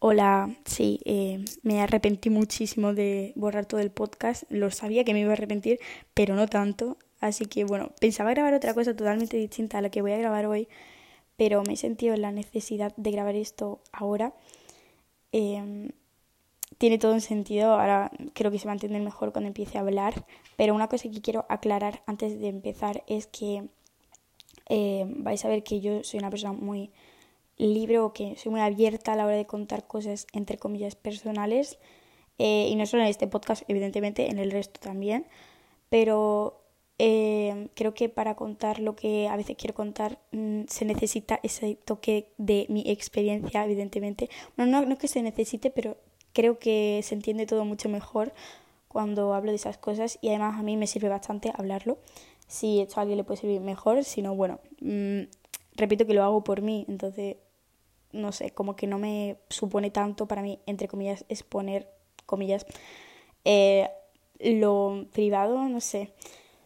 Hola, sí, eh, me arrepentí muchísimo de borrar todo el podcast. Lo sabía que me iba a arrepentir, pero no tanto. Así que bueno, pensaba grabar otra cosa totalmente distinta a la que voy a grabar hoy, pero me he sentido la necesidad de grabar esto ahora. Em, tiene todo un sentido, ahora creo que se va a entender mejor cuando empiece a hablar, pero una cosa que quiero aclarar antes de empezar es que eh, vais a ver que yo soy una persona muy libre o que soy muy abierta a la hora de contar cosas entre comillas personales eh, y no solo en este podcast, evidentemente en el resto también, pero eh, creo que para contar lo que a veces quiero contar mm, se necesita ese toque de mi experiencia, evidentemente. Bueno, no, no que se necesite, pero creo que se entiende todo mucho mejor cuando hablo de esas cosas y además a mí me sirve bastante hablarlo. Si esto a alguien le puede servir mejor, si no, bueno, mm, repito que lo hago por mí, entonces no sé, como que no me supone tanto para mí, entre comillas, exponer, comillas, eh, lo privado, no sé,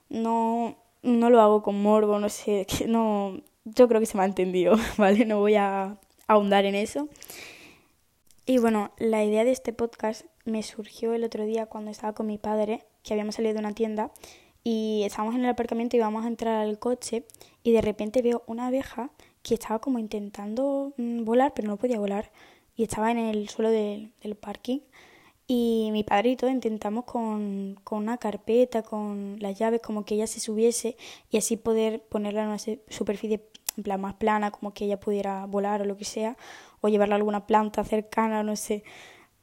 no, no lo hago con morbo, no sé, no, yo creo que se me ha entendido, ¿vale? No voy a ahondar en eso. Y bueno, la idea de este podcast me surgió el otro día cuando estaba con mi padre, que habíamos salido de una tienda y estábamos en el aparcamiento y íbamos a entrar al coche y de repente veo una abeja que estaba como intentando mm, volar, pero no podía volar y estaba en el suelo del, parking. Y mi padre y todo intentamos con, con, una carpeta, con las llaves, como que ella se subiese y así poder ponerla en una superficie en plan más plana, como que ella pudiera volar o lo que sea, o llevarla a alguna planta cercana, no sé.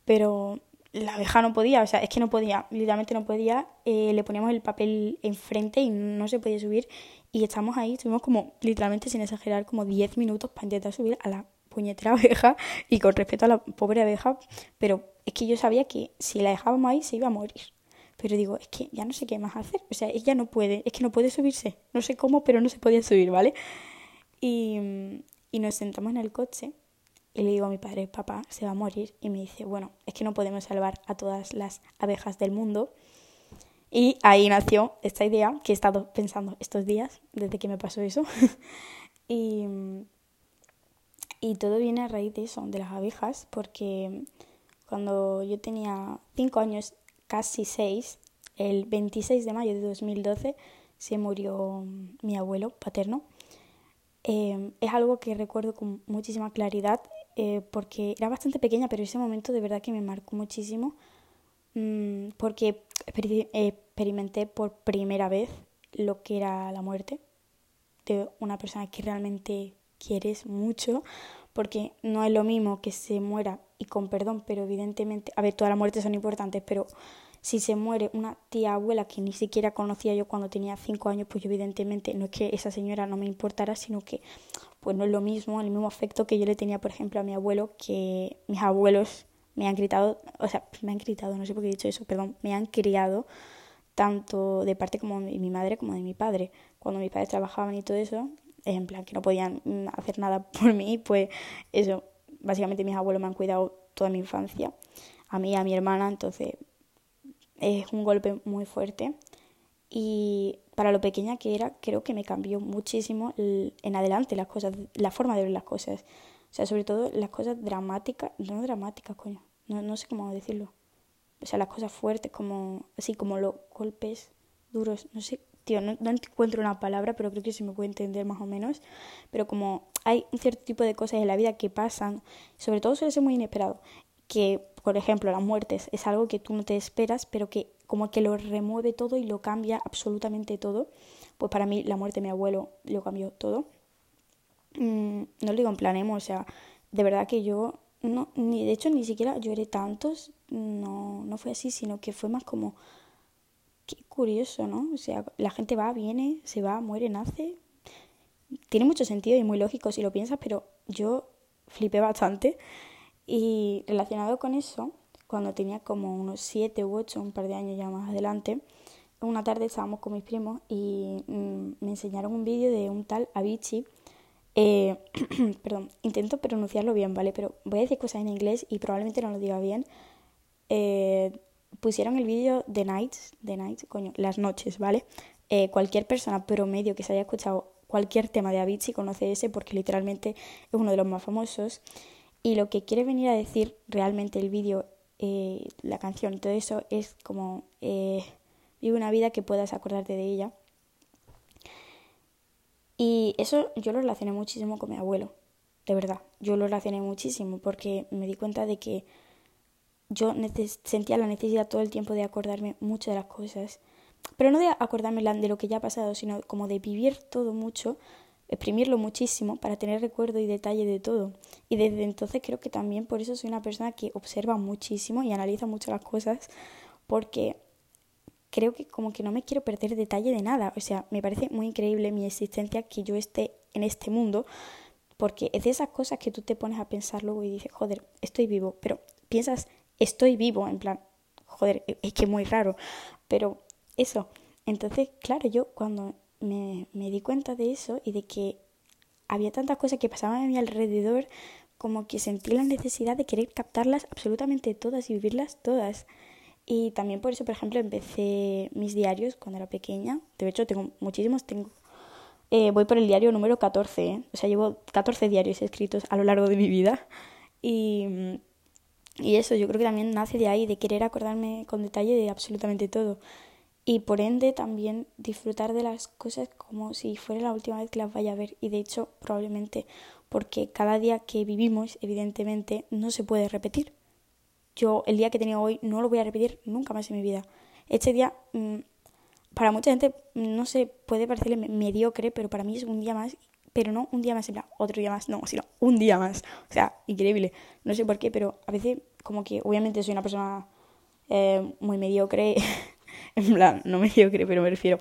Pero la abeja no podía, o sea, es que no podía, literalmente no podía. Eh, le poníamos el papel enfrente y no se podía subir. Y estamos ahí, estuvimos como, literalmente sin exagerar, como 10 minutos para intentar subir a la puñetera abeja y con respeto a la pobre abeja. Pero es que yo sabía que si la dejábamos ahí se iba a morir. Pero digo, es que ya no sé qué más hacer. O sea, ella no puede, es que no puede subirse. No sé cómo, pero no se podía subir, ¿vale? Y, y nos sentamos en el coche y le digo a mi padre, papá, se va a morir. Y me dice, bueno, es que no podemos salvar a todas las abejas del mundo. Y ahí nació esta idea que he estado pensando estos días, desde que me pasó eso. y, y todo viene a raíz de eso, de las abejas, porque cuando yo tenía cinco años, casi seis, el 26 de mayo de 2012, se murió mi abuelo paterno. Eh, es algo que recuerdo con muchísima claridad eh, porque era bastante pequeña, pero ese momento de verdad que me marcó muchísimo mm, porque experimenté por primera vez lo que era la muerte de una persona que realmente quieres mucho, porque no es lo mismo que se muera y con perdón, pero evidentemente, a ver, todas las muertes son importantes, pero si se muere una tía abuela que ni siquiera conocía yo cuando tenía cinco años, pues evidentemente no es que esa señora no me importara, sino que pues no es lo mismo, el mismo afecto que yo le tenía, por ejemplo, a mi abuelo, que mis abuelos me han gritado, o sea, me han gritado, no sé por qué he dicho eso, perdón, me han criado tanto de parte como de mi madre como de mi padre. Cuando mis padres trabajaban y todo eso, en plan que no podían hacer nada por mí, pues eso, básicamente mis abuelos me han cuidado toda mi infancia, a mí y a mi hermana, entonces es un golpe muy fuerte y para lo pequeña que era, creo que me cambió muchísimo en adelante las cosas, la forma de ver las cosas. O sea, sobre todo las cosas dramáticas, no dramáticas, coño, no, no sé cómo decirlo. O sea, las cosas fuertes, como así como los golpes duros, no sé, tío, no, no encuentro una palabra, pero creo que se me puede entender más o menos. Pero como hay un cierto tipo de cosas en la vida que pasan, sobre todo suele ser muy inesperado, que, por ejemplo, las muertes es algo que tú no te esperas, pero que como que lo remueve todo y lo cambia absolutamente todo. Pues para mí la muerte de mi abuelo lo cambió todo. Mm, no lo digo en plan emo, o sea, de verdad que yo, no, ni, de hecho ni siquiera lloré tantos, no, no fue así, sino que fue más como, qué curioso, ¿no? O sea, la gente va, viene, se va, muere, nace. Tiene mucho sentido y muy lógico si lo piensas, pero yo flipé bastante. Y relacionado con eso, cuando tenía como unos siete u ocho, un par de años ya más adelante, una tarde estábamos con mis primos y mm, me enseñaron un vídeo de un tal Avicii. Eh, perdón, intento pronunciarlo bien, ¿vale? Pero voy a decir cosas en inglés y probablemente no lo diga bien. Eh, pusieron el vídeo de Nights, de Nights, coño, las noches, ¿vale? Eh, cualquier persona promedio que se haya escuchado cualquier tema de Avicii conoce ese porque literalmente es uno de los más famosos. Y lo que quiere venir a decir realmente el vídeo, eh, la canción todo eso es como eh, vive una vida que puedas acordarte de ella. Y eso yo lo relacioné muchísimo con mi abuelo, de verdad. Yo lo relacioné muchísimo porque me di cuenta de que yo sentía la necesidad todo el tiempo de acordarme mucho de las cosas. Pero no de acordarme de lo que ya ha pasado, sino como de vivir todo mucho exprimirlo muchísimo para tener recuerdo y detalle de todo. Y desde entonces creo que también por eso soy una persona que observa muchísimo y analiza mucho las cosas, porque creo que como que no me quiero perder detalle de nada. O sea, me parece muy increíble mi existencia que yo esté en este mundo, porque es de esas cosas que tú te pones a pensar luego y dices, joder, estoy vivo, pero piensas, estoy vivo, en plan, joder, es que es muy raro, pero eso. Entonces, claro, yo cuando me, me di cuenta de eso y de que había tantas cosas que pasaban a mi alrededor como que sentí la necesidad de querer captarlas absolutamente todas y vivirlas todas. Y también por eso, por ejemplo, empecé mis diarios cuando era pequeña. De hecho, tengo muchísimos. Tengo, eh, voy por el diario número 14. ¿eh? O sea, llevo 14 diarios escritos a lo largo de mi vida. Y, y eso yo creo que también nace de ahí, de querer acordarme con detalle de absolutamente todo y por ende también disfrutar de las cosas como si fuera la última vez que las vaya a ver y de hecho probablemente porque cada día que vivimos evidentemente no se puede repetir. Yo el día que he tenido hoy no lo voy a repetir nunca más en mi vida. Este día mm, para mucha gente no sé, puede parecerle mediocre, pero para mí es un día más, pero no un día más, en otro día más, no, sino un día más. O sea, increíble. No sé por qué, pero a veces como que obviamente soy una persona eh, muy mediocre en plan, no me digo pero me refiero,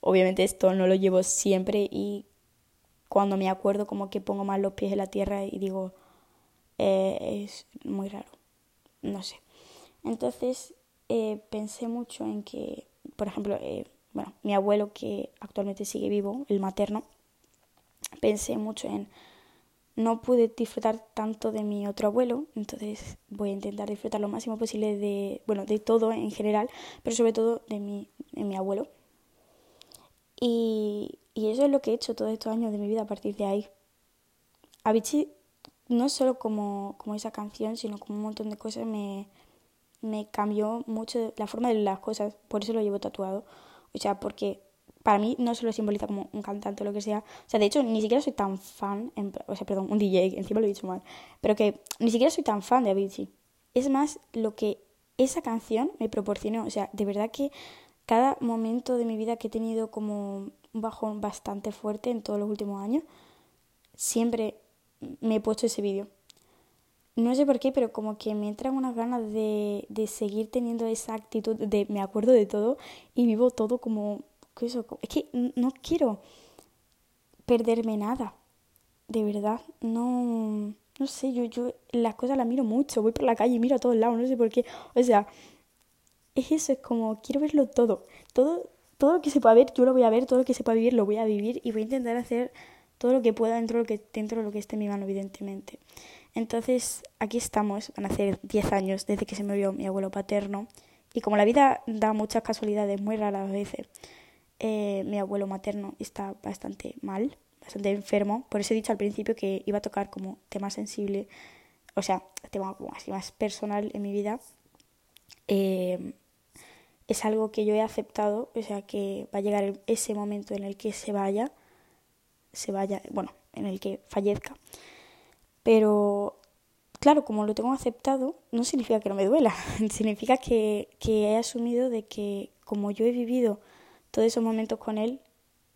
obviamente esto no lo llevo siempre y cuando me acuerdo como que pongo más los pies en la tierra y digo, eh, es muy raro, no sé. Entonces eh, pensé mucho en que, por ejemplo, eh, bueno, mi abuelo que actualmente sigue vivo, el materno, pensé mucho en no pude disfrutar tanto de mi otro abuelo, entonces voy a intentar disfrutar lo máximo posible de, bueno, de todo en general, pero sobre todo de mi, de mi abuelo. Y, y, eso es lo que he hecho todos estos años de mi vida a partir de ahí. Avicii, no solo como, como esa canción, sino como un montón de cosas, me, me cambió mucho la forma de las cosas, por eso lo llevo tatuado. O sea, porque para mí no solo simboliza como un cantante o lo que sea. O sea, de hecho, ni siquiera soy tan fan, o sea, perdón, un DJ, encima lo he dicho mal, pero que ni siquiera soy tan fan de Avicii. Es más lo que esa canción me proporcionó. O sea, de verdad que cada momento de mi vida que he tenido como un bajón bastante fuerte en todos los últimos años, siempre me he puesto ese vídeo. No sé por qué, pero como que me entran unas ganas de, de seguir teniendo esa actitud de me acuerdo de todo y vivo todo como es que no quiero perderme nada, de verdad, no, no sé, yo, yo las cosas las miro mucho, voy por la calle y miro a todos lados, no sé por qué, o sea, es eso, es como quiero verlo todo, todo, todo lo que se pueda ver, yo lo voy a ver, todo lo que se pueda vivir, lo voy a vivir y voy a intentar hacer todo lo que pueda dentro de lo que, dentro de lo que esté en mi mano, evidentemente. Entonces, aquí estamos, van a ser 10 años desde que se vio mi abuelo paterno. Y como la vida da muchas casualidades muy raras veces, eh, mi abuelo materno está bastante mal, bastante enfermo. Por eso he dicho al principio que iba a tocar como tema sensible, o sea, tema como así más personal en mi vida. Eh, es algo que yo he aceptado, o sea, que va a llegar ese momento en el que se vaya, se vaya, bueno, en el que fallezca. Pero, claro, como lo tengo aceptado, no significa que no me duela, significa que, que he asumido de que como yo he vivido todos esos momentos con él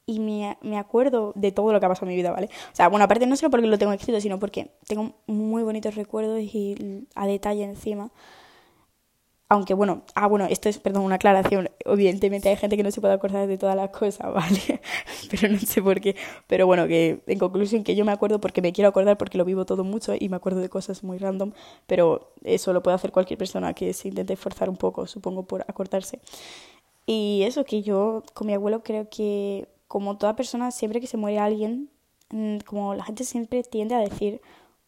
y me, me, acuerdo de todo lo que ha pasado en mi vida, ¿vale? O sea, bueno, aparte no solo porque lo tengo escrito, sino porque tengo muy bonitos recuerdos y a detalle encima. Aunque bueno, ah, bueno, esto es, perdón, una aclaración. Evidentemente hay gente que no se puede acordar de todas las cosas, ¿vale? Pero no sé por qué. Pero bueno, que en conclusión que yo me acuerdo porque me quiero acordar porque lo vivo todo mucho y me acuerdo de cosas muy random. Pero eso lo puede hacer cualquier persona que se intente esforzar un poco, supongo, por acordarse. Y eso, que yo con mi abuelo creo que como toda persona, siempre que se muere alguien, mm, como la gente siempre tiende a decir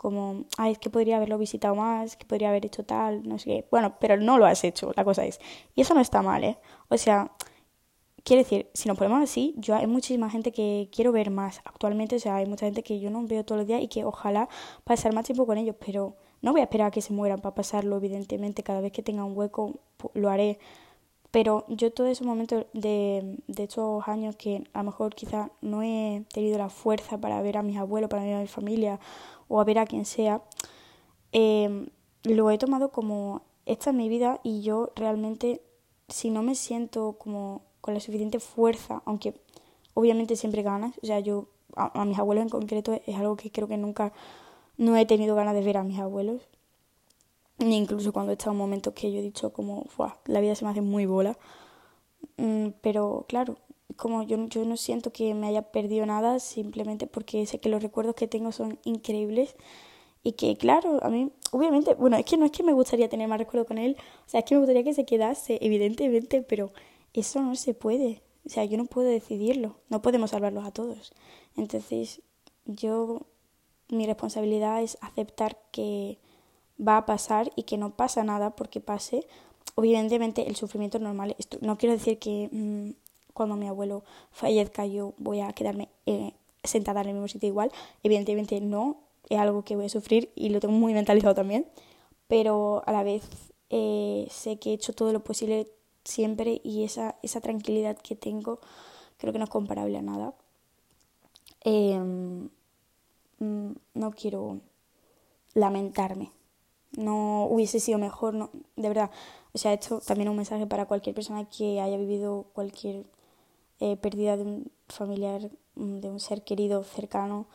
como, ay, es que podría haberlo visitado más, que podría haber hecho tal, no sé qué. Bueno, pero no lo has hecho, la cosa es. Y eso no está mal, ¿eh? O sea, quiero decir, si nos ponemos así, yo hay muchísima gente que quiero ver más actualmente, o sea, hay mucha gente que yo no veo todos los días y que ojalá pasar más tiempo con ellos, pero no voy a esperar a que se mueran para pasarlo, evidentemente, cada vez que tenga un hueco lo haré, pero yo todos esos momentos de, de estos años que a lo mejor quizá no he tenido la fuerza para ver a mis abuelos, para ver a mi familia o a ver a quien sea, eh, lo he tomado como esta es mi vida y yo realmente si no me siento como con la suficiente fuerza, aunque obviamente siempre ganas, o sea, yo a, mis abuelos en concreto es algo que creo que nunca no he tenido ganas de ver a mis abuelos, incluso cuando he estado en momentos que yo he dicho como, la vida se me hace muy bola, mm, pero claro, como yo, yo no siento que me haya perdido nada simplemente porque sé que los recuerdos que tengo son increíbles y que, claro, a mí, obviamente, bueno, es que no es que me gustaría tener más recuerdo con él, o sea, es que me gustaría que se quedase, evidentemente, pero eso no se puede. O sea, yo no puedo decidirlo, no podemos salvarlos a todos. Entonces, yo, mi responsabilidad es aceptar que va a pasar y que no pasa nada porque pase. Obviamente, el sufrimiento es normal. Esto, no quiero decir que mm, cuando mi abuelo fallezca yo voy a quedarme eh, sentada en el mismo sitio igual. Evidentemente, no es algo que voy a sufrir y lo tengo muy mentalizado también, pero a la vez eh, sé que he hecho todo lo posible siempre y esa, esa tranquilidad que tengo creo que no es comparable a nada. Em, mm, no quiero lamentarme. No hubiese sido mejor, no, de verdad. O sea, esto también es un mensaje para cualquier persona que haya vivido cualquier eh, pérdida de un familiar, mm, de un ser querido cercano.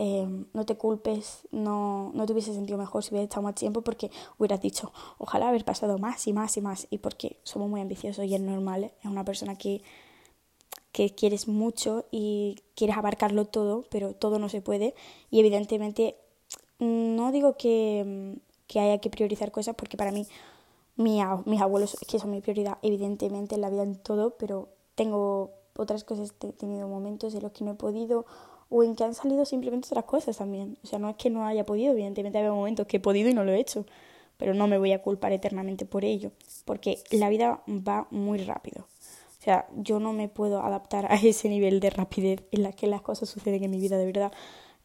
Em, no te culpes, no, no te hubiese sentido mejor si hubieras estado más tiempo porque hubieras dicho, ojalá haber pasado más y más y más, y porque somos muy ambiciosos y es normal, es una persona que, que quieres mucho y quieres abarcarlo todo, pero todo no se puede, y evidentemente no digo que, que haya que priorizar cosas porque para mí mi, mis abuelos que son mi prioridad evidentemente en la vida en todo, pero tengo otras cosas, he tenido momentos en los que no he podido o en que han salido simplemente otras cosas también. O sea, no es que no haya podido, evidentemente hay momentos que he podido y no lo he hecho, pero no me voy a culpar eternamente por ello, porque la vida va muy rápido. O sea, yo no me puedo adaptar a ese nivel de rapidez en la que las cosas suceden en mi vida, de verdad.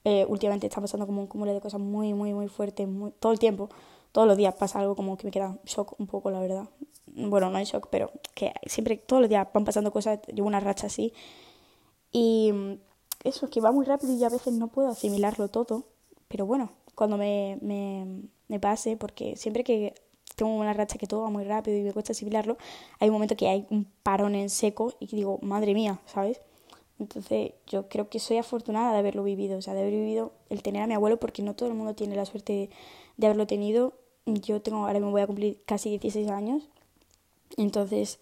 Eh, últimamente está pasando como un cúmulo de cosas muy, muy, muy fuertes, muy, todo el tiempo. Todos los días pasa algo como que me queda shock un poco, la verdad. Bueno, no hay shock, pero que siempre, todos los días van pasando cosas, llevo una racha así. Y eso, que va muy rápido y a veces no puedo asimilarlo todo. Pero bueno, cuando me, me, me pase, porque siempre que tengo una racha que todo va muy rápido y me cuesta asimilarlo, hay un momento que hay un parón en seco y digo, madre mía, ¿sabes? Entonces yo creo que soy afortunada de haberlo vivido, o sea, de haber vivido el tener a mi abuelo, porque no todo el mundo tiene la suerte de, haberlo tenido. Yo tengo, ahora me voy a cumplir casi 16 años, entonces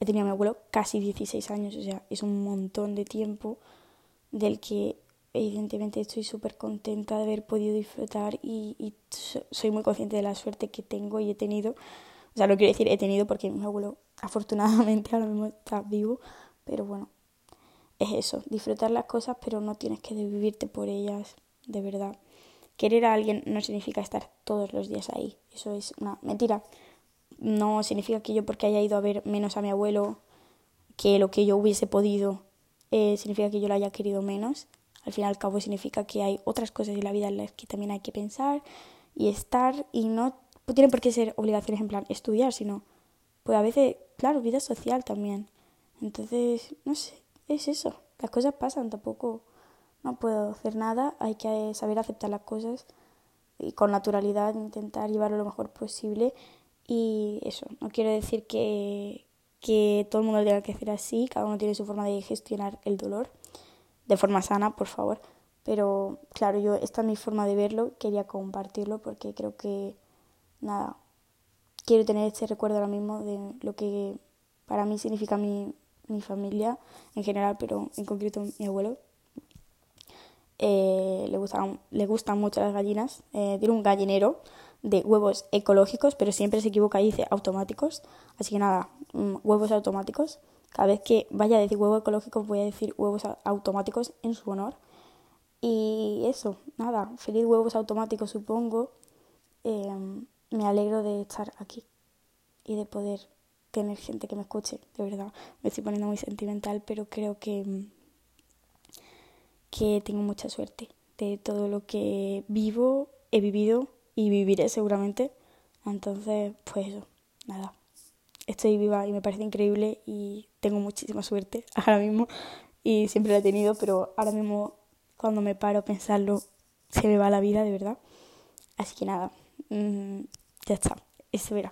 he tenido a mi abuelo casi 16 años, o sea, es un montón de tiempo del que evidentemente estoy súper contenta de haber podido disfrutar y, soy muy consciente de la suerte que tengo y he tenido. O sea, no quiero decir he tenido porque mi abuelo afortunadamente ahora mismo está vivo, pero bueno, es eso, disfrutar las cosas pero no tienes que desvivirte por ellas, de verdad. Querer a alguien no significa estar todos los días ahí, eso es una mentira. No significa que yo porque haya ido a ver menos a mi abuelo que lo que yo hubiese podido eh, significa que yo la haya querido menos. Al fin y al cabo significa que hay otras cosas en la vida en las que también hay que pensar y estar y no tienen por qué ser obligaciones en plan estudiar, sino pues a veces, claro, vida social también. Entonces, no sé, es eso. Las cosas pasan, tampoco no puedo hacer nada, hay que saber aceptar las cosas y con naturalidad intentar llevarlo lo mejor posible y eso, no quiero decir que, que todo el mundo tenga que hacer así, cada uno tiene su forma de gestionar el dolor, de forma sana, por favor. Pero claro, yo esta es mi forma de verlo, quería compartirlo porque creo que, nada, quiero tener este recuerdo ahora mismo de lo que para mí significa mi, mi familia en general, pero en concreto mi abuelo. Eh, le, gustan, le gustan mucho las gallinas, eh, tiene un gallinero de huevos ecológicos, pero siempre se equivoca y dice automáticos. Así que nada, mm, huevos automáticos. Cada vez que vaya a decir huevos ecológicos voy a decir huevos automáticos en su honor. Y eso, nada, feliz huevos automáticos supongo. Em, me alegro de estar aquí y de poder tener gente que me escuche, de verdad. Me estoy poniendo muy sentimental, pero creo que, mm, que tengo mucha suerte de todo lo que vivo, he vivido y viviré seguramente. Entonces, pues eso, nada. Estoy viva y me parece increíble y tengo muchísima suerte ahora mismo y siempre la he tenido, pero ahora mismo cuando me paro a pensarlo se me va la vida de verdad. Así que nada, mm, ya está, eso era.